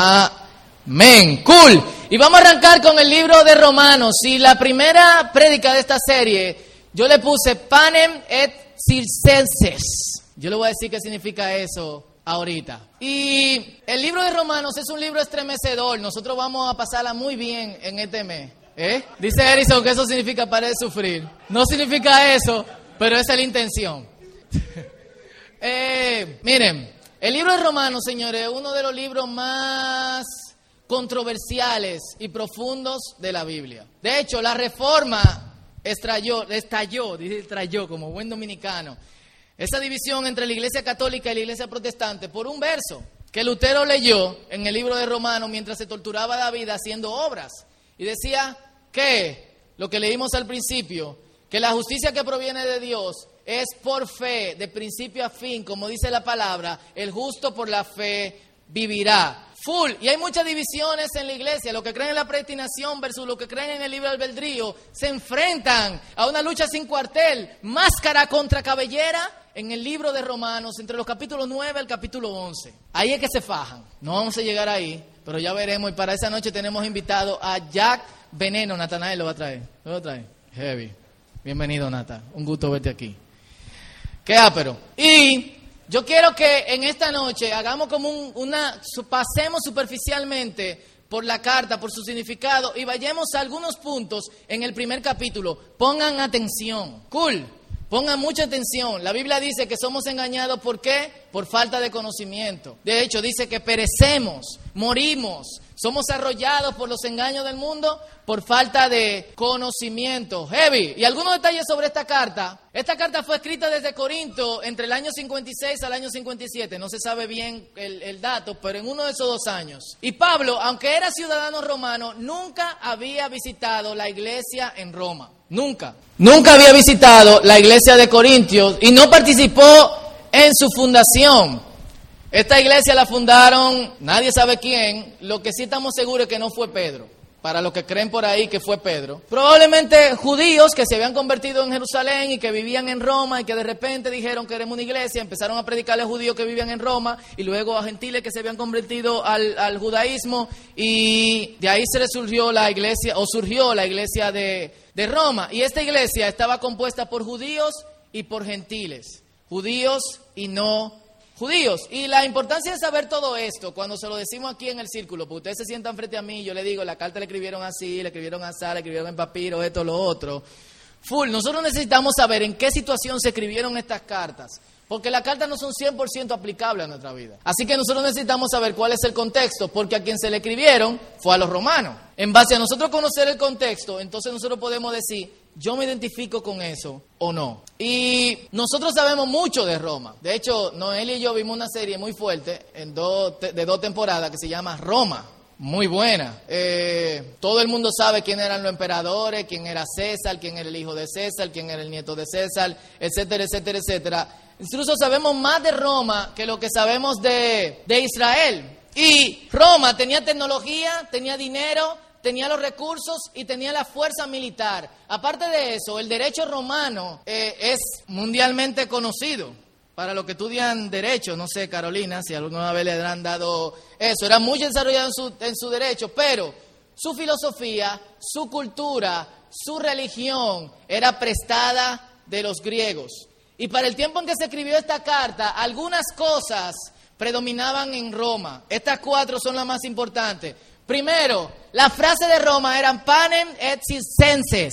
Amén. Cool. Y vamos a arrancar con el libro de Romanos. Y la primera prédica de esta serie, yo le puse panem et circenses. Yo le voy a decir qué significa eso ahorita. Y el libro de Romanos es un libro estremecedor. Nosotros vamos a pasarla muy bien en este mes. ¿Eh? Dice Erison que eso significa de sufrir. No significa eso, pero esa es la intención. eh, miren, el libro de Romanos, señores, es uno de los libros más controversiales y profundos de la Biblia. De hecho, la reforma estalló, estalló, como buen dominicano, esa división entre la iglesia católica y la iglesia protestante por un verso que Lutero leyó en el libro de Romanos mientras se torturaba a David haciendo obras. Y decía que, lo que leímos al principio, que la justicia que proviene de Dios es por fe, de principio a fin, como dice la palabra, el justo por la fe vivirá. Full. Y hay muchas divisiones en la iglesia. Los que creen en la predestinación versus los que creen en el libre albedrío se enfrentan a una lucha sin cuartel, máscara contra cabellera en el libro de Romanos, entre los capítulos 9 al capítulo 11. Ahí es que se fajan. No vamos a llegar ahí, pero ya veremos. Y para esa noche tenemos invitado a Jack Veneno. Natanael lo va a traer. Lo va a traer. Heavy. Bienvenido, Nata. Un gusto verte aquí. Qué ápero. Y yo quiero que en esta noche hagamos como un, una, pasemos superficialmente por la carta, por su significado y vayamos a algunos puntos en el primer capítulo. Pongan atención. Cool. Pongan mucha atención. La Biblia dice que somos engañados ¿por qué? Por falta de conocimiento. De hecho, dice que perecemos, morimos, somos arrollados por los engaños del mundo por falta de conocimiento. Heavy. Y algunos detalles sobre esta carta. Esta carta fue escrita desde Corinto entre el año 56 al año 57. No se sabe bien el, dato, pero en uno de esos dos años. Y Pablo, aunque era ciudadano romano, nunca había visitado la iglesia en Roma. Nunca. Nunca había visitado la iglesia de Corintios y no participó en su fundación. Esta iglesia la fundaron, nadie sabe quién, lo que sí estamos seguros es que no fue Pedro. Para los que creen por ahí que fue Pedro. Probablemente judíos que se habían convertido en Jerusalén y que vivían en Roma y que de repente dijeron que éramos una iglesia, empezaron a predicarle a judíos que vivían en Roma y luego a gentiles que se habían convertido al, al judaísmo y de ahí se le surgió la iglesia o surgió la iglesia de, de Roma. Y esta iglesia estaba compuesta por judíos y por gentiles, judíos y no judíos. Y la importancia de saber todo esto, cuando se lo decimos aquí en el círculo, porque ustedes se sientan frente a mí, yo le digo, la carta le escribieron así, le escribieron así, le escribieron en papiro, esto, lo otro. Full, nosotros necesitamos saber en qué situación se escribieron estas cartas. Porque las cartas no son 100% aplicables a nuestra vida. Así que nosotros necesitamos saber cuál es el contexto, porque a quien se le escribieron fue a los romanos. En base a nosotros conocer el contexto, entonces nosotros podemos decir, yo me identifico con eso o no. Y nosotros sabemos mucho de Roma. De hecho, Noel y yo vimos una serie muy fuerte en de dos temporadas que se llama Roma. Muy buena. Eh, todo el mundo sabe quién eran los emperadores, quién era César, quién era el hijo de César, quién era el nieto de César, etcétera, etcétera, etcétera. Incluso sabemos más de Roma que lo que sabemos de Israel. Y Roma tenía tecnología, tenía dinero, tenía los recursos y tenía la fuerza militar. Aparte de eso, el derecho romano eh, es mundialmente conocido. Para los que estudian derecho, no sé, Carolina, si alguna vez le han dado eso, era muy desarrollado en su, en su derecho, pero su filosofía, su cultura, su religión era prestada de los griegos. Y para el tiempo en que se escribió esta carta, algunas cosas predominaban en Roma. Estas cuatro son las más importantes. Primero, la frase de Roma era panem et circenses.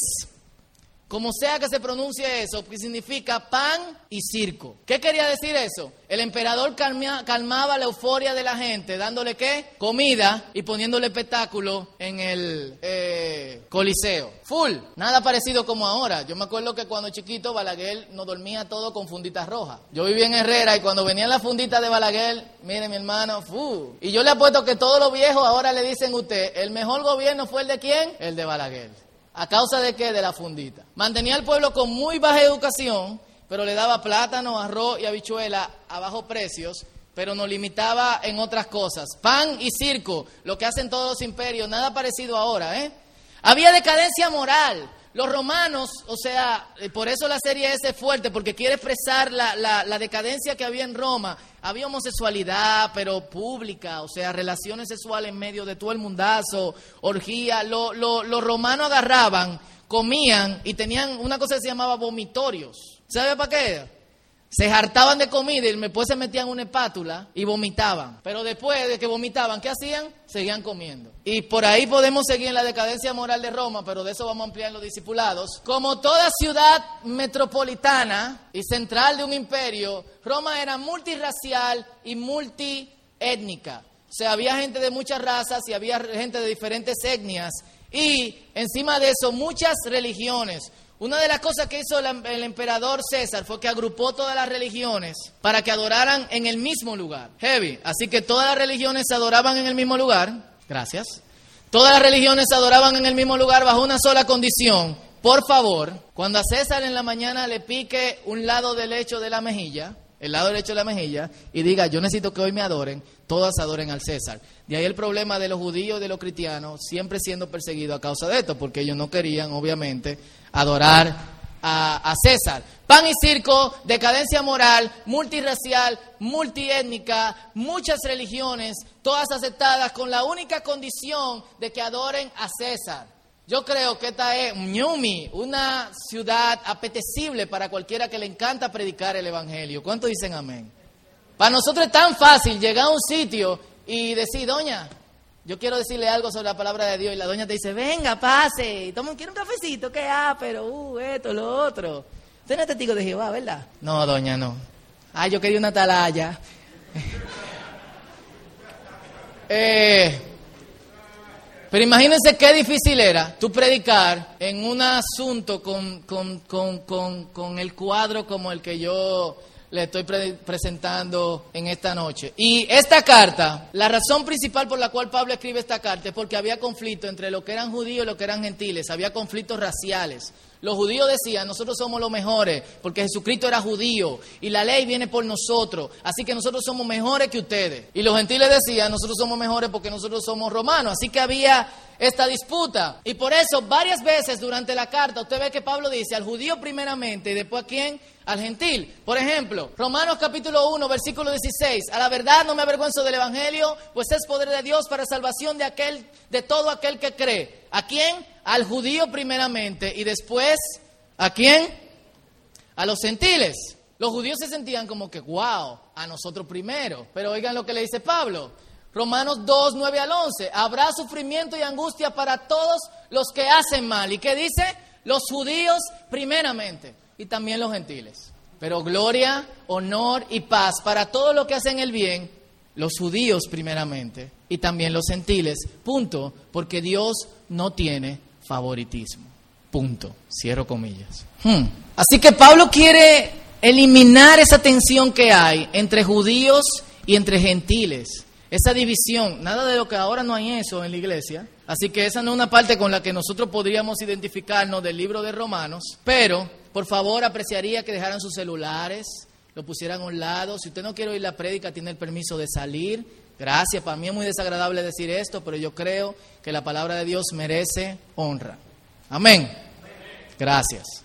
Como sea que se pronuncie eso, que significa pan y circo. ¿Qué quería decir eso? El emperador calmaba la euforia de la gente, dándole qué? Comida y poniéndole espectáculo en el eh, coliseo. Full, nada parecido como ahora. Yo me acuerdo que cuando chiquito Balaguer nos dormía todo con funditas rojas. Yo vivía en Herrera y cuando venían las funditas de Balaguer, mire mi hermano, fu. Y yo le apuesto que todos los viejos ahora le dicen a usted, el mejor gobierno fue el de quién? El de Balaguer. ¿A causa de qué? De la fundita. Mantenía al pueblo con muy baja educación, pero le daba plátano, arroz y habichuela a bajos precios, pero nos limitaba en otras cosas. Pan y circo, lo que hacen todos los imperios, nada parecido ahora, ¿eh? Había decadencia moral. Los romanos, o sea, eh, por eso la serie S es fuerte, porque quiere expresar la, la, la decadencia que había en Roma. Había homosexualidad, pero pública, o sea, relaciones sexuales en medio de todo el mundazo, orgía. los romanos agarraban, comían y tenían una cosa que se llamaba vomitorios. ¿Sabe para qué? Se hartaban de comida y después se metían una espátula y vomitaban. Pero después de que vomitaban, ¿qué hacían? Seguían comiendo. Y por ahí podemos seguir en la decadencia moral de Roma, pero de eso vamos a ampliar en los discipulados. Como toda ciudad metropolitana y central de un imperio, Roma era multirracial y multiétnica. O sea, había gente de muchas razas y había gente de diferentes etnias. Y encima de eso, muchas religiones. Una de las cosas que hizo el, emperador César fue que agrupó todas las religiones para que adoraran en el mismo lugar. Heavy. Así que todas las religiones se adoraban en el mismo lugar. Gracias. Todas las religiones se adoraban en el mismo lugar bajo una sola condición. Por favor, cuando a César en la mañana le pique un lado del lecho de la mejilla, el lado derecho de la mejilla, y diga, yo necesito que hoy me adoren, todas adoren al César. De ahí el problema de los judíos y de los cristianos siempre siendo perseguidos a causa de esto, porque ellos no querían, obviamente, adorar a, César. Pan y circo, decadencia moral, multirracial, multiétnica, muchas religiones, todas aceptadas con la única condición de que adoren a César. Yo creo que esta es Ñumi, una ciudad apetecible para cualquiera que le encanta predicar el Evangelio. ¿Cuántos dicen amén? Para nosotros es tan fácil llegar a un sitio y decir, doña, yo quiero decirle algo sobre la palabra de Dios y la doña te dice, venga, pase, toma, quiero un cafecito, ¿qué ah, pero, uh, esto, lo otro. Usted no es testigo de Jehová, ¿verdad? No, doña, no. Ay, yo quería una atalaya. eh, pero imagínense qué difícil era tú predicar en un asunto con, con, con, con el cuadro como el que yo le estoy presentando en esta noche. Y esta carta, la razón principal por la cual Pablo escribe esta carta es porque había conflicto entre lo que eran judíos y lo que eran gentiles, había conflictos raciales. Los judíos decían, nosotros somos los mejores, porque Jesucristo era judío y la ley viene por nosotros, así que nosotros somos mejores que ustedes. Y los gentiles decían, nosotros somos mejores porque nosotros somos romanos, así que había esta disputa. Y por eso varias veces durante la carta usted ve que Pablo dice al judío primeramente y después a quién? Al gentil. Por ejemplo, Romanos capítulo 1, versículo 16, a la verdad no me avergüenzo del evangelio, pues es poder de Dios para salvación de aquel de todo aquel que cree. ¿A quién? Al judío primeramente y después, ¿a quién? A los gentiles. Los judíos se sentían como que, wow, a nosotros primero. Pero oigan lo que le dice Pablo. Romanos 2, 9 al 11. Habrá sufrimiento y angustia para todos los que hacen mal. ¿Y qué dice? Los judíos primeramente y también los gentiles. Pero gloria, honor y paz para todos los que hacen el bien, los judíos primeramente y también los gentiles. Punto. Porque Dios no tiene favoritismo. Punto. Cierro comillas. Hmm. Así que Pablo quiere eliminar esa tensión que hay entre judíos y entre gentiles. Esa división, nada de lo que ahora no hay eso en la iglesia. Así que esa no es una parte con la que nosotros podríamos identificarnos del libro de Romanos. Pero, por favor, apreciaría que dejaran sus celulares, lo pusieran a un lado. Si usted no quiere oír la prédica, tiene el permiso de salir Gracias, para mí es muy desagradable decir esto, pero yo creo que la palabra de Dios merece honra. Amén. Gracias.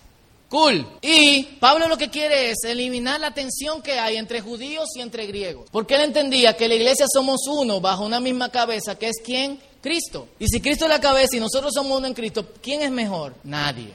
Cool. Y Pablo lo que quiere es eliminar la tensión que hay entre judíos y entre griegos. Porque él entendía que la iglesia somos uno bajo una misma cabeza, que es quién? Cristo. Y si Cristo es la cabeza y nosotros somos uno en Cristo, ¿quién es mejor? Nadie.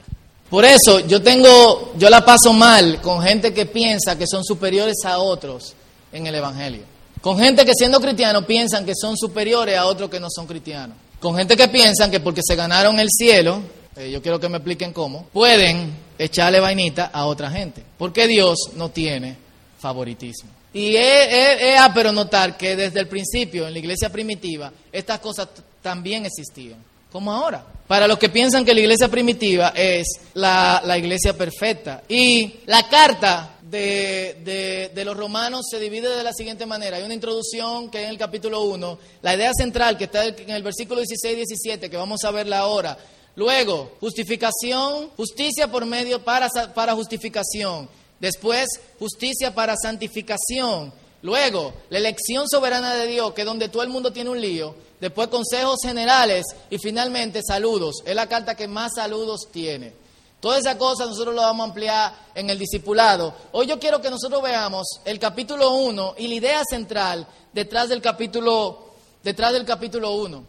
Por eso yo tengo, yo la paso mal con gente que piensa que son superiores a otros en el Evangelio. Con gente que siendo cristianos piensan que son superiores a otros que no son cristianos. Con gente que piensan que porque se ganaron el cielo, eh, yo quiero que me expliquen cómo, pueden echarle vainita a otra gente. Porque Dios no tiene favoritismo. Y es pero notar que desde el principio, en la iglesia primitiva, estas cosas también existían, como ahora. Para los que piensan que la iglesia primitiva es la, la iglesia perfecta. Y la carta de, los romanos se divide de la siguiente manera. Hay una introducción que es en el capítulo 1, la idea central que está en el versículo 16 y 17, que vamos a verla ahora. Luego, justificación, justicia por medio para, para justificación. Después, justicia para santificación. Luego, la elección soberana de Dios, que es donde todo el mundo tiene un lío. Después, consejos generales. Y finalmente, saludos. Es la carta que más saludos tiene. Toda esa cosa nosotros lo vamos a ampliar en el discipulado. Hoy yo quiero que nosotros veamos el capítulo 1 y la idea central detrás del capítulo detrás del capítulo 1,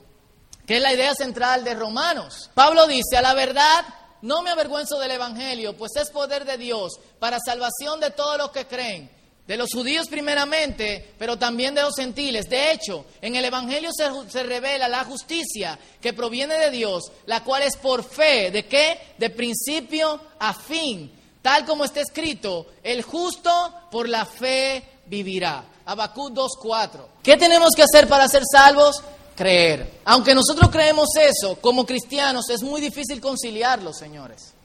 que es la idea central de Romanos. Pablo dice, a la verdad, no me avergüenzo del evangelio, pues es poder de Dios para salvación de todos los que creen de los judíos primeramente, pero también de los gentiles. De hecho, en el Evangelio se, revela la justicia que proviene de Dios, la cual es por fe. ¿De qué? De principio a fin. Tal como está escrito, el justo por la fe vivirá. Habacuc 2.4. ¿Qué tenemos que hacer para ser salvos? Creer. Aunque nosotros creemos eso, como cristianos, es muy difícil conciliarlo, señores.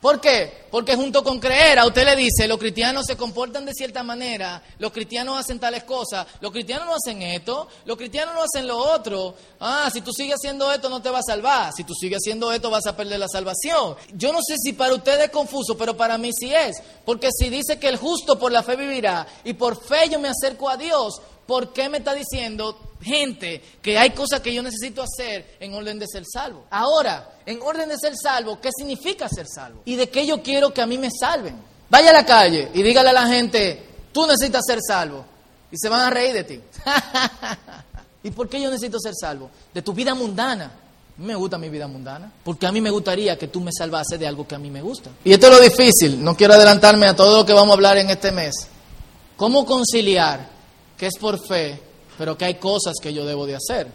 ¿Por qué? Porque junto con creer, a usted le dice, los cristianos se comportan de cierta manera, los cristianos hacen tales cosas, los cristianos no hacen esto, los cristianos no hacen lo otro. Ah, si tú sigues haciendo esto no te va a salvar, si tú sigues haciendo esto vas a perder la salvación. Yo no sé si para usted es confuso, pero para mí sí es. Porque si dice que el justo por la fe vivirá y por fe yo me acerco a Dios, ¿por qué me está diciendo gente que hay cosas que yo necesito hacer en orden de ser salvo. Ahora, en orden de ser salvo, ¿qué significa ser salvo? ¿Y de qué yo quiero que a mí me salven? Vaya a la calle y dígale a la gente, tú necesitas ser salvo. Y se van a reír de ti. ¿Y por qué yo necesito ser salvo? De tu vida mundana. Me gusta mi vida mundana. Porque a mí me gustaría que tú me salvases de algo que a mí me gusta. Y esto es lo difícil. No quiero adelantarme a todo lo que vamos a hablar en este mes. ¿Cómo conciliar que es por fe pero que hay cosas que yo debo de hacer.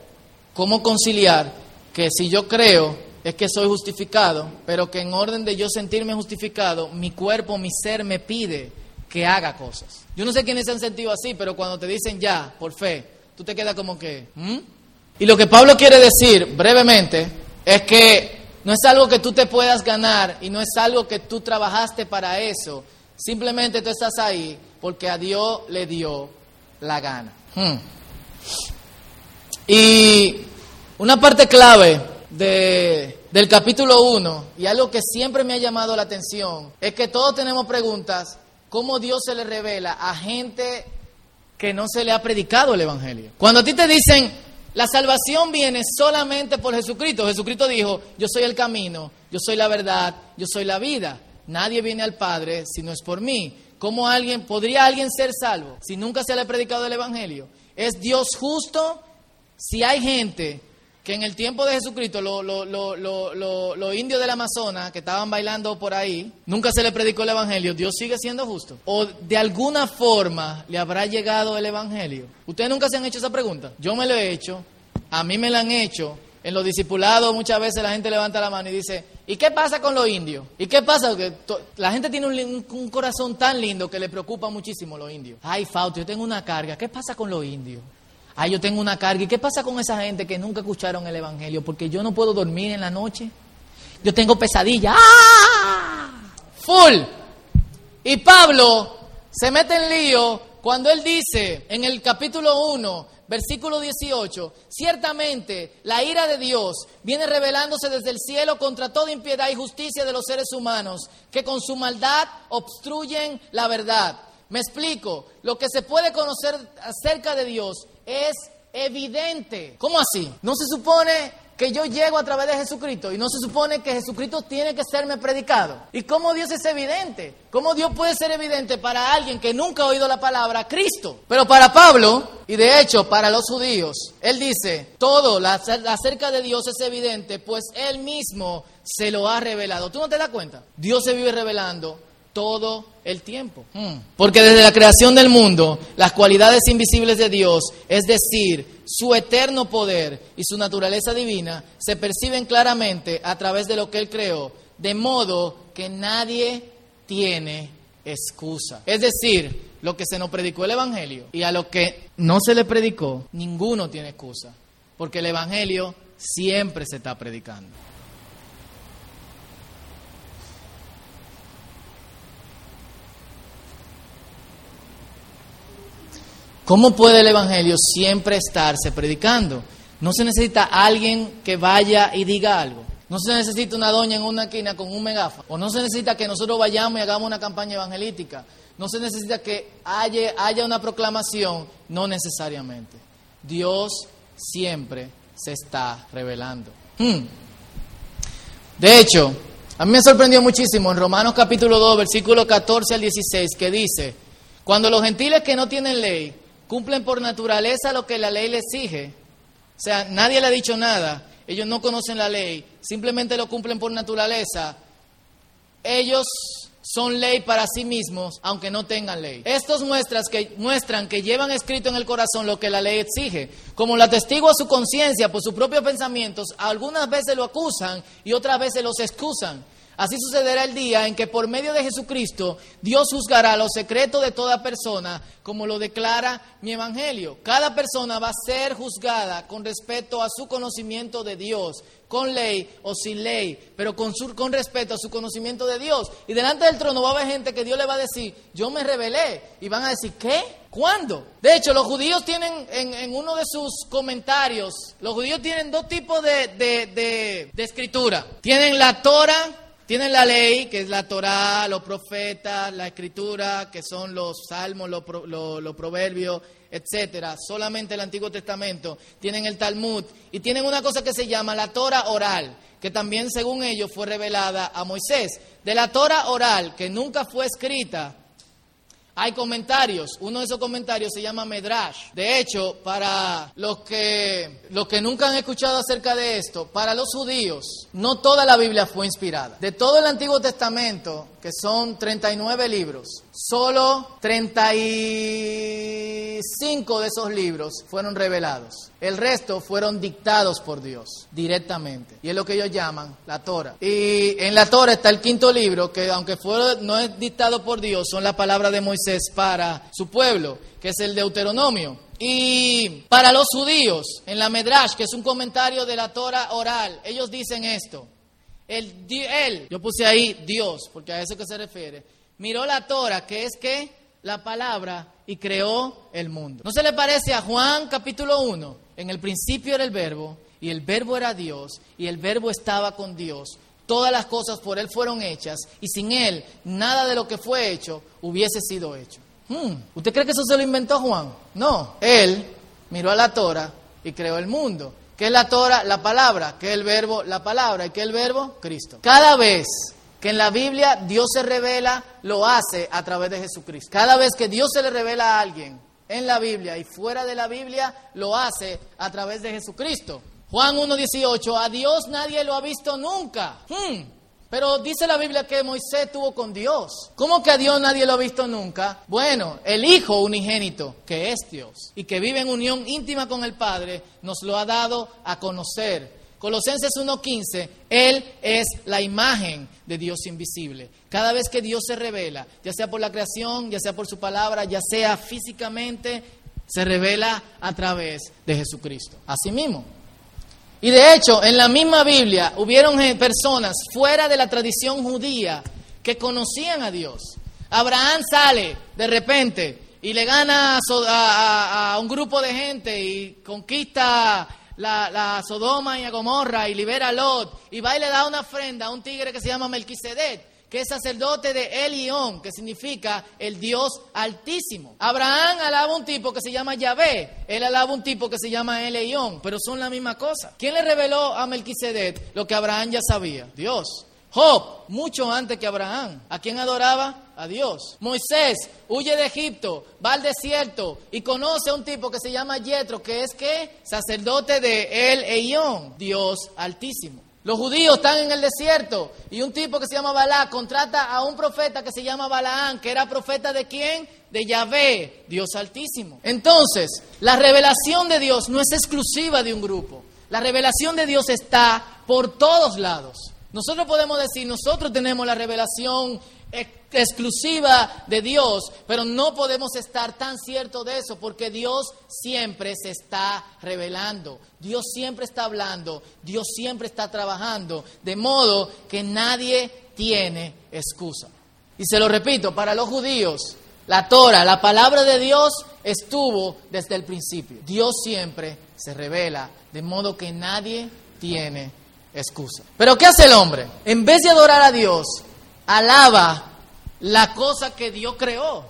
¿Cómo conciliar que si yo creo es que soy justificado, pero que en orden de yo sentirme justificado, mi cuerpo, mi ser me pide que haga cosas? Yo no sé quiénes se han sentido así, pero cuando te dicen ya, por fe, tú te quedas como que... Y lo que Pablo quiere decir brevemente es que no es algo que tú te puedas ganar y no es algo que tú trabajaste para eso. Simplemente tú estás ahí porque a Dios le dio la gana. Hmm. Y una parte clave de, del capítulo 1, y algo que siempre me ha llamado la atención, es que todos tenemos preguntas, ¿cómo Dios se le revela a gente que no se le ha predicado el Evangelio? Cuando a ti te dicen, la salvación viene solamente por Jesucristo, Jesucristo dijo, yo soy el camino, yo soy la verdad, yo soy la vida, nadie viene al Padre si no es por mí. ¿Cómo alguien, podría alguien ser salvo si nunca se le ha predicado el Evangelio? ¿Es Dios justo? Si hay gente que en el tiempo de Jesucristo, los lo, indios del Amazonas que estaban bailando por ahí, nunca se le predicó el Evangelio, Dios sigue siendo justo. ¿O de alguna forma le habrá llegado el Evangelio? ¿Ustedes nunca se han hecho esa pregunta? Yo me lo he hecho, a mí me la han hecho. En los discipulados muchas veces la gente levanta la mano y dice, ¿y qué pasa con los indios? ¿Y qué pasa? Porque la gente tiene un, un, corazón tan lindo que le preocupa muchísimo los indios. Ay, Fausto, yo tengo una carga. ¿Qué pasa con los indios? Ay, yo tengo una carga. ¿Y qué pasa con esa gente que nunca escucharon el Evangelio? Porque yo no puedo dormir en la noche. Yo tengo pesadilla. ¡Ah! Full. Y Pablo se mete en lío cuando él dice en el capítulo 1, versículo 18, ciertamente la ira de Dios viene revelándose desde el cielo contra toda impiedad y justicia de los seres humanos, que con su maldad obstruyen la verdad. Me explico, lo que se puede conocer acerca de Dios es evidente. ¿Cómo así? No se supone que yo llego a través de Jesucristo y no se supone que Jesucristo tiene que serme predicado. ¿Y cómo Dios es evidente? ¿Cómo Dios puede ser evidente para alguien que nunca ha oído la palabra Cristo? Pero para Pablo, y de hecho para los judíos, él dice, todo acerca de Dios es evidente, pues él mismo se lo ha revelado. ¿Tú no te das cuenta? Dios se vive revelando todo el tiempo. Porque desde la creación del mundo, las cualidades invisibles de Dios, es decir, su eterno poder y su naturaleza divina, se perciben claramente a través de lo que Él creó, de modo que nadie tiene excusa. Es decir, lo que se nos predicó el Evangelio y a lo que no se le predicó, ninguno tiene excusa, porque el Evangelio siempre se está predicando. ¿Cómo puede el Evangelio siempre estarse predicando? No se necesita alguien que vaya y diga algo. No se necesita una doña en una esquina con un megáfono. O no se necesita que nosotros vayamos y hagamos una campaña evangelística. No se necesita que haya, haya una proclamación. No necesariamente. Dios siempre se está revelando. Hmm. De hecho, A mí me sorprendió muchísimo en Romanos capítulo 2, versículo 14 al 16, que dice, cuando los gentiles que no tienen ley cumplen por naturaleza lo que la ley les exige, o sea, nadie le ha dicho nada, ellos no conocen la ley, simplemente lo cumplen por naturaleza, ellos son ley para sí mismos, aunque no tengan ley. Estos muestras que, muestran que llevan escrito en el corazón lo que la ley exige. Como la testigo a su conciencia por sus propios pensamientos, algunas veces lo acusan y otras veces los excusan. Así sucederá el día en que por medio de Jesucristo Dios juzgará los secretos de toda persona, como lo declara mi evangelio. Cada persona va a ser juzgada con respecto a su conocimiento de Dios, con ley o sin ley, pero con, con respeto a su conocimiento de Dios. Y delante del trono va a haber gente que Dios le va a decir, yo me rebelé. Y van a decir, ¿qué? ¿Cuándo? De hecho, los judíos tienen en, uno de sus comentarios, los judíos tienen dos tipos de, de escritura. Tienen la Torah tienen la ley, que es la Torá, los profetas, la escritura, que son los salmos, los, proverbios, etcétera. Solamente el Antiguo Testamento. Tienen el Talmud y tienen una cosa que se llama la Torah oral, que también según ellos fue revelada a Moisés. De la Torah oral, que nunca fue escrita, hay comentarios, uno de esos comentarios se llama Medrash. De hecho, para los que, los que nunca han escuchado acerca de esto, para los judíos, no toda la Biblia fue inspirada. De todo el Antiguo Testamento, que son 39 libros, solo 35 de esos libros fueron revelados. El resto fueron dictados por Dios directamente. Y es lo que ellos llaman la Torah. Y en la Torah está el quinto libro, que aunque fue, no es dictado por Dios, son la palabra de Moisés para su pueblo, que es el Deuteronomio. Y para los judíos, en la Medrash, que es un comentario de la Torah oral, ellos dicen esto. El, él, yo puse ahí Dios, porque a eso que se refiere, miró la Torah, que es que la palabra, y creó el mundo. ¿No se le parece a Juan capítulo 1? En el principio era el verbo, y el verbo era Dios, y el verbo estaba con Dios. Todas las cosas por Él fueron hechas, y sin Él nada de lo que fue hecho hubiese sido hecho. Hmm, ¿Usted cree que eso se lo inventó Juan? No, Él miró a la Torah y creó el mundo. ¿Qué es la Torah? La palabra. ¿Qué es el verbo? La palabra. ¿Y qué es el verbo? Cristo. Cada vez que en la Biblia Dios se revela, lo hace a través de Jesucristo. Cada vez que Dios se le revela a alguien en la Biblia y fuera de la Biblia, lo hace a través de Jesucristo. Juan 1.18, a Dios nadie lo ha visto nunca. Hmm. Pero dice la Biblia que Moisés tuvo con Dios. ¿Cómo que a Dios nadie lo ha visto nunca? Bueno, el Hijo unigénito, que es Dios y que vive en unión íntima con el Padre, nos lo ha dado a conocer. Colosenses 1.15, Él es la imagen de Dios invisible. Cada vez que Dios se revela, ya sea por la creación, ya sea por su palabra, ya sea físicamente, se revela a través de Jesucristo. Así mismo. Y de hecho, en la misma Biblia hubieron personas fuera de la tradición judía que conocían a Dios. Abraham sale de repente y le gana a, un grupo de gente y conquista la, Sodoma y a Gomorra y libera a Lot y va y le da una ofrenda a un tigre que se llama Melquisedec que es sacerdote de Elión, que significa el Dios altísimo. Abraham alaba un tipo que se llama Yahvé, él alaba un tipo que se llama Elión, pero son la misma cosa. ¿Quién le reveló a Melquisedec lo que Abraham ya sabía? Dios. Job, mucho antes que Abraham. ¿A quién adoraba? A Dios. Moisés huye de Egipto, va al desierto y conoce a un tipo que se llama Yetro, que es que sacerdote de El Elión, Dios altísimo. Los judíos están en el desierto y un tipo que se llama Balá contrata a un profeta que se llama Balaán, que era profeta de quién? De Yahvé, Dios altísimo. Entonces, la revelación de Dios no es exclusiva de un grupo. La revelación de Dios está por todos lados. Nosotros podemos decir, nosotros tenemos la revelación exclusiva de Dios, pero no podemos estar tan ciertos de eso porque Dios siempre se está revelando, Dios siempre está hablando, Dios siempre está trabajando, de modo que nadie tiene excusa. Y se lo repito, para los judíos, la Torah, la palabra de Dios estuvo desde el principio. Dios siempre se revela, de modo que nadie tiene excusa. Pero ¿qué hace el hombre? En vez de adorar a Dios, alaba la cosa que Dios creó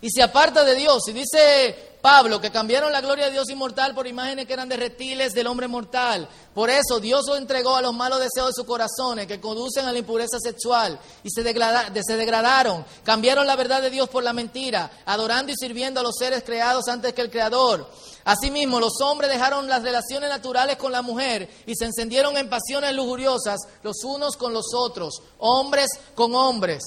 y se aparta de Dios. Y dice Pablo, que cambiaron la gloria de Dios inmortal por imágenes que eran de reptiles del hombre mortal. Por eso Dios lo entregó a los malos deseos de sus corazones, que conducen a la impureza sexual, y se, se degradaron. Cambiaron la verdad de Dios por la mentira, adorando y sirviendo a los seres creados antes que el Creador. Asimismo, los hombres dejaron las relaciones naturales con la mujer y se encendieron en pasiones lujuriosas los unos con los otros, hombres con hombres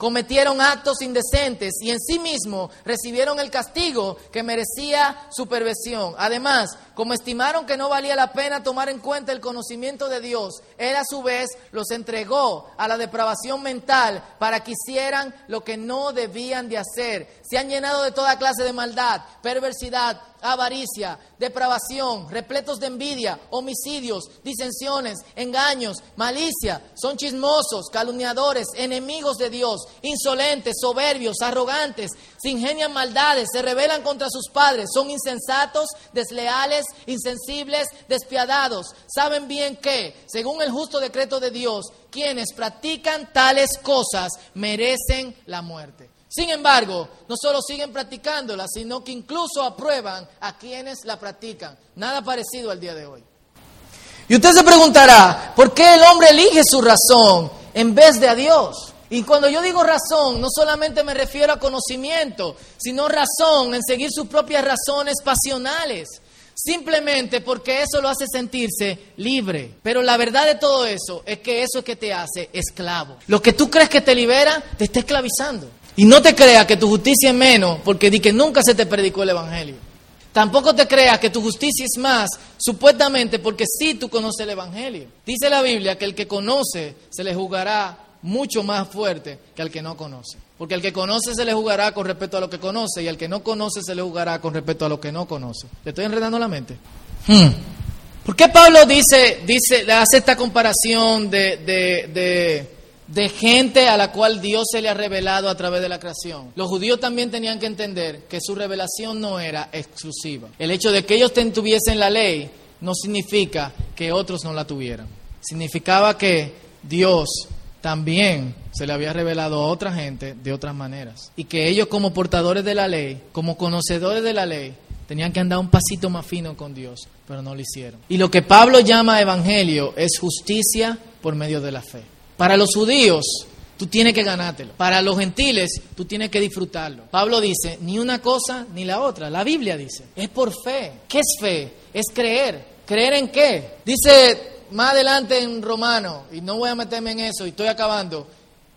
cometieron actos indecentes y en sí mismo recibieron el castigo que merecía su perversión. Además, como estimaron que no valía la pena tomar en cuenta el conocimiento de Dios, Él a su vez los entregó a la depravación mental para que hicieran lo que no debían de hacer. Se han llenado de toda clase de maldad, perversidad, avaricia, depravación, repletos de envidia, homicidios, disensiones, engaños, malicia, son chismosos, calumniadores, enemigos de Dios, insolentes, soberbios, arrogantes, se ingenian maldades, se rebelan contra sus padres, son insensatos, desleales, insensibles, despiadados. Saben bien que, según el justo decreto de Dios, quienes practican tales cosas merecen la muerte. Sin embargo, no solo siguen practicándola, sino que incluso aprueban a quienes la practican. Nada parecido al día de hoy. Y usted se preguntará, ¿por qué el hombre elige su razón en vez de a Dios? Y cuando yo digo razón, no solamente me refiero a conocimiento, sino razón en seguir sus propias razones pasionales. Simplemente porque eso lo hace sentirse libre. Pero la verdad de todo eso es que eso es que te hace esclavo. Lo que tú crees que te libera, te está esclavizando. Y no te creas que tu justicia es menos porque di que nunca se te predicó el Evangelio. Tampoco te creas que tu justicia es más, supuestamente porque sí tú conoces el Evangelio. Dice la Biblia que el que conoce se le juzgará mucho más fuerte que al que no conoce. Porque al que conoce se le juzgará con respecto a lo que conoce y al que no conoce se le juzgará con respecto a lo que no conoce. ¿Le estoy enredando la mente? Hmm. ¿Por qué Pablo dice, dice, hace esta comparación de, de de gente a la cual Dios se le ha revelado a través de la creación. Los judíos también tenían que entender que su revelación no era exclusiva. El hecho de que ellos tuviesen la ley no significa que otros no la tuvieran. Significaba que Dios también se le había revelado a otra gente de otras maneras. Y que ellos como portadores de la ley, como conocedores de la ley, tenían que andar un pasito más fino con Dios, pero no lo hicieron. Y lo que Pablo llama evangelio es justicia por medio de la fe. Para los judíos, tú tienes que ganártelo. Para los gentiles, tú tienes que disfrutarlo. Pablo dice, ni una cosa ni la otra. La Biblia dice, es por fe. ¿Qué es fe? Es creer. ¿Creer en qué? Dice más adelante en Romano, y no voy a meterme en eso, y estoy acabando.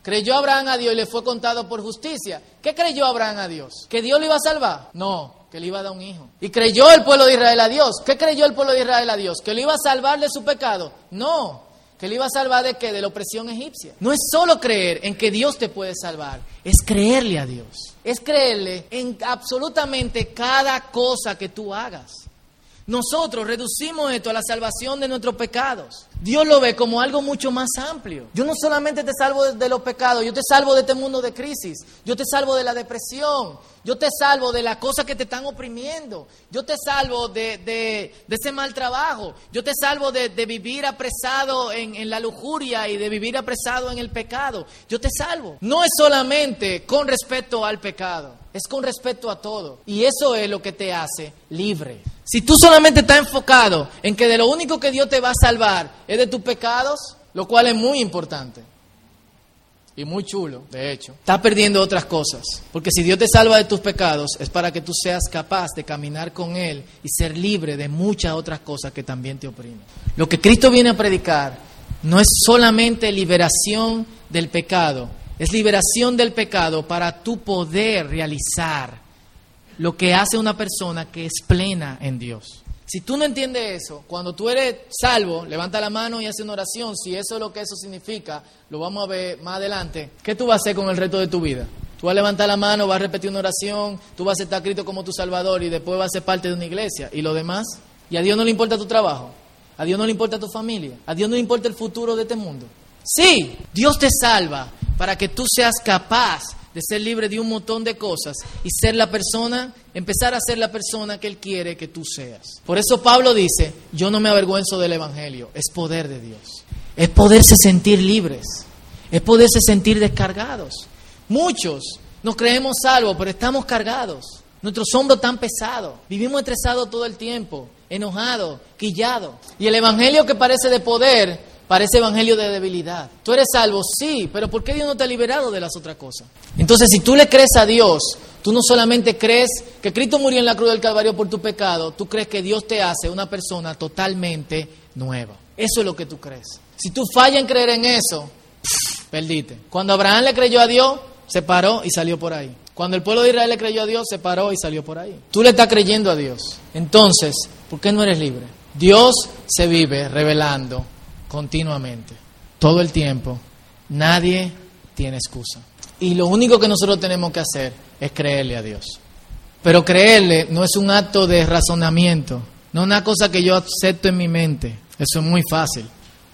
Creyó Abraham a Dios y le fue contado por justicia. ¿Qué creyó Abraham a Dios? ¿Que Dios lo iba a salvar? No, que le iba a dar un hijo. ¿Y creyó el pueblo de Israel a Dios? ¿Qué creyó el pueblo de Israel a Dios? ¿Que le iba a salvar de su pecado? No, que le iba a salvar de qué? De la opresión egipcia. No es solo creer en que Dios te puede salvar, es creerle a Dios. Es creerle en absolutamente cada cosa que tú hagas. Nosotros reducimos esto a la salvación de nuestros pecados. Dios lo ve como algo mucho más amplio. Yo no solamente te salvo de, los pecados, yo te salvo de este mundo de crisis, yo te salvo de la depresión, yo te salvo de las cosas que te están oprimiendo, yo te salvo de, ese mal trabajo, yo te salvo de, vivir apresado en, en la lujuria y de vivir apresado en el pecado, yo te salvo. No es solamente con respecto al pecado, es con respecto a todo. Y eso es lo que te hace libre. Si tú solamente estás enfocado en que de lo único que Dios te va a salvar es de tus pecados, lo cual es muy importante y muy chulo, de hecho, estás perdiendo otras cosas. Porque si Dios te salva de tus pecados es para que tú seas capaz de caminar con Él y ser libre de muchas otras cosas que también te oprimen. Lo que Cristo viene a predicar no es solamente liberación del pecado, es liberación del pecado para tú poder realizar lo que hace una persona que es plena en Dios. Si tú no entiendes eso, cuando tú eres salvo, levanta la mano y hace una oración. Si eso es lo que eso significa, lo vamos a ver más adelante. ¿Qué tú vas a hacer con el resto de tu vida? Tú vas a levantar la mano, vas a repetir una oración, tú vas a estar escrito como tu Salvador y después vas a ser parte de una iglesia. ¿Y lo demás? ¿Y a Dios no le importa tu trabajo? ¿A Dios no le importa tu familia? ¿A Dios no le importa el futuro de este mundo? Sí, Dios te salva para que tú seas capaz de ser libre de un montón de cosas y ser la persona, empezar a ser la persona que Él quiere que tú seas. Por eso Pablo dice, yo no me avergüenzo del Evangelio, es poder de Dios. Es poderse sentir libres, es poderse sentir descargados. Muchos nos creemos salvos, pero estamos cargados. Nuestros hombros tan pesados. Vivimos estresados todo el tiempo, enojados, quillados. Y el evangelio que parece de poder, parece evangelio de debilidad. Tú eres salvo, sí, pero ¿por qué Dios no te ha liberado de las otras cosas? Entonces, si tú le crees a Dios, tú no solamente crees que Cristo murió en la cruz del Calvario por tu pecado, tú crees que Dios te hace una persona totalmente nueva. Eso es lo que tú crees. Si tú fallas en creer en eso, perdiste. Cuando Abraham le creyó a Dios, se paró y salió por ahí. Cuando el pueblo de Israel le creyó a Dios, se paró y salió por ahí. Tú le estás creyendo a Dios. Entonces, ¿por qué no eres libre? Dios se vive revelando continuamente, todo el tiempo. Nadie tiene excusa. Y lo único que nosotros tenemos que hacer es creerle a Dios. Pero creerle no es un acto de razonamiento, no es una cosa que yo acepto en mi mente. Eso es muy fácil.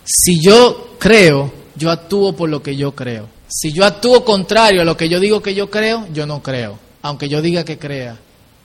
Si yo creo, yo actúo por lo que yo creo. Si yo actúo contrario a lo que yo digo que yo creo, yo no creo, aunque yo diga que crea.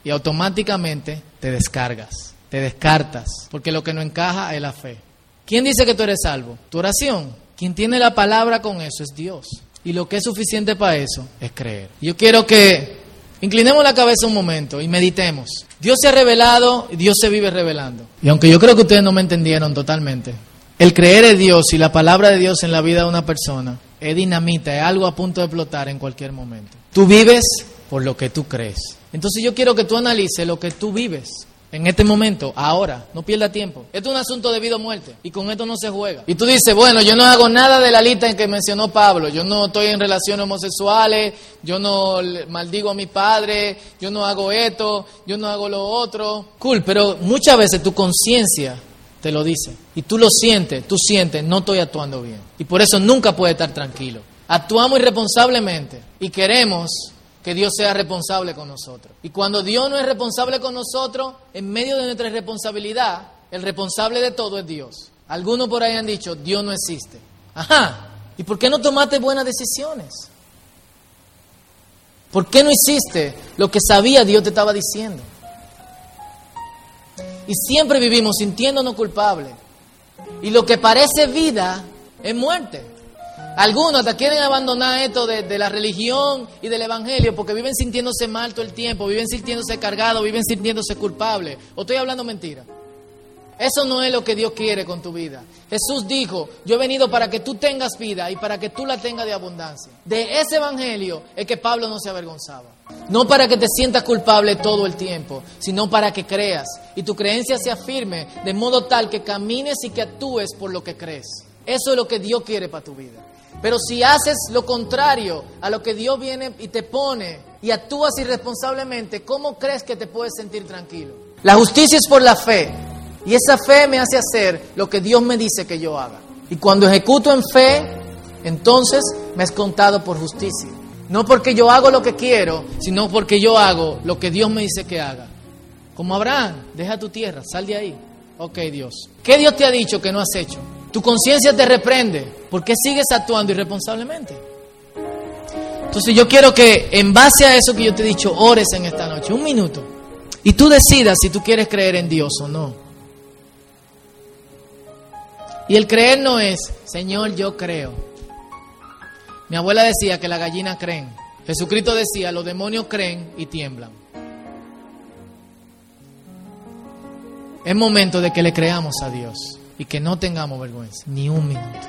Y automáticamente te descargas, te descartas, porque lo que no encaja es la fe. ¿Quién dice que tú eres salvo? Tu oración. Quien tiene la palabra con eso es Dios. Y lo que es suficiente para eso es creer. Yo quiero que inclinemos la cabeza un momento y meditemos. Dios se ha revelado y Dios se vive revelando. Y aunque yo creo que ustedes no me entendieron totalmente, el creer en Dios y la palabra de Dios en la vida de una persona es dinamita, es algo a punto de explotar en cualquier momento. Tú vives por lo que tú crees. Entonces yo quiero que tú analices lo que tú vives en este momento, ahora, no pierda tiempo. Esto es un asunto de vida o muerte y con esto no se juega. Y tú dices, bueno, yo no hago nada de la lista en que mencionó Pablo, yo no estoy en relaciones homosexuales, yo no maldigo a mi padre, yo no hago esto, yo no hago lo otro. Cool, pero muchas veces tu conciencia te lo dice. Y tú lo sientes, tú sientes, no estoy actuando bien. Y por eso nunca puedes estar tranquilo. Actuamos irresponsablemente y queremos que Dios sea responsable con nosotros. Y cuando Dios no es responsable con nosotros, en medio de nuestra responsabilidad, el responsable de todo es Dios. Algunos por ahí han dicho, Dios no existe. Ajá. ¿Y por qué no tomaste buenas decisiones? ¿Por qué no hiciste lo que sabía Dios te estaba diciendo? y siempre vivimos sintiéndonos culpables. Y lo que parece vida es muerte. Algunos hasta quieren abandonar esto de, la religión y del evangelio porque viven sintiéndose mal todo el tiempo, viven sintiéndose cargados, viven sintiéndose culpables. ¿O estoy hablando mentira? Eso no es lo que Dios quiere con tu vida. Jesús dijo, yo he venido para que tú tengas vida y para que tú la tengas de abundancia. De ese evangelio es que Pablo no se avergonzaba. No para que te sientas culpable todo el tiempo, sino para que creas y tu creencia sea firme de modo tal que camines y que actúes por lo que crees. Eso es lo que Dios quiere para tu vida. Pero si haces lo contrario a lo que Dios viene y te pone y actúas irresponsablemente, ¿cómo crees que te puedes sentir tranquilo? La justicia es por la fe. Y esa fe me hace hacer lo que Dios me dice que yo haga. Y cuando ejecuto en fe, entonces me es contado por justicia. No porque yo hago lo que quiero, sino porque yo hago lo que Dios me dice que haga. Como Abraham, deja tu tierra, sal de ahí. Ok, Dios. ¿Qué Dios te ha dicho que no has hecho? Tu conciencia te reprende. ¿Por qué sigues actuando irresponsablemente? Entonces yo quiero que en base a eso que yo te he dicho, ores en esta noche, un minuto. Y tú decidas si tú quieres creer en Dios o no. Y el creer no es, Señor, yo creo. Mi abuela decía que las gallinas creen. Jesucristo decía, los demonios creen y tiemblan. Es momento de que le creamos a Dios y que no tengamos vergüenza, ni un minuto.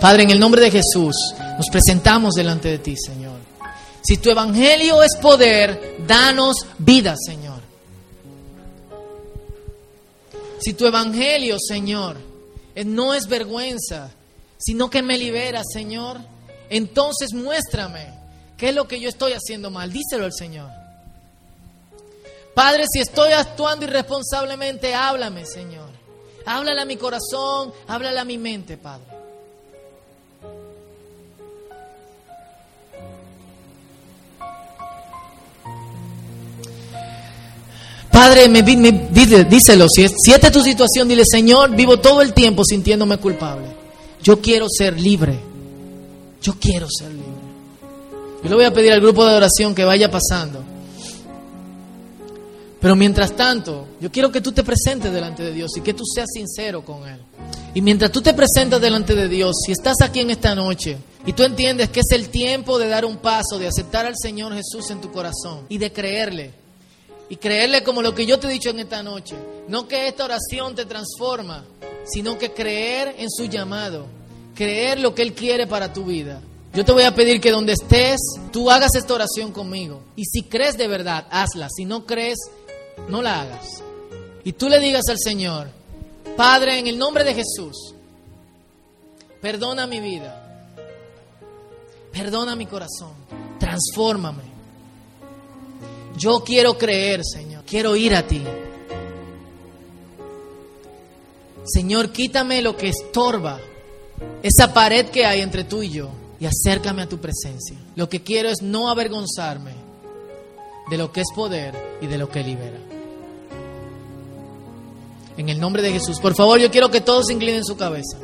Padre, en el nombre de Jesús, nos presentamos delante de ti, Señor. Si tu evangelio es poder, danos vida, Señor. Si tu evangelio, Señor, no es vergüenza, sino que me libera, Señor, entonces muéstrame qué es lo que yo estoy haciendo mal. Díselo al Señor. Padre, si estoy actuando irresponsablemente, háblame, Señor. Háblale a mi corazón, háblale a mi mente, Padre. Padre, me, díselo, si, si esta es tu situación, dile, Señor, vivo todo el tiempo sintiéndome culpable. Yo quiero ser libre. Yo quiero ser libre. Yo le voy a pedir al grupo de oración que vaya pasando. Pero mientras tanto, yo quiero que tú te presentes delante de Dios y que tú seas sincero con Él. Y mientras tú te presentas delante de Dios, si estás aquí en esta noche y tú entiendes que es el tiempo de dar un paso, de aceptar al Señor Jesús en tu corazón y de creerle, y creerle como lo que yo te he dicho en esta noche, no que esta oración te transforma, sino que creer en su llamado, creer lo que Él quiere para tu vida. Yo te voy a pedir que donde estés, tú hagas esta oración conmigo. Y si crees de verdad, hazla. Si no crees, no la hagas. Y tú le digas al Señor, Padre, en el nombre de Jesús, perdona mi vida, perdona mi corazón, transfórmame. Yo quiero creer, Señor, quiero ir a ti. Señor, quítame lo que estorba, esa pared que hay entre tú y yo, y acércame a tu presencia. Lo que quiero es no avergonzarme de lo que es poder y de lo que libera. En el nombre de Jesús. Por favor, yo quiero que todos inclinen su cabeza.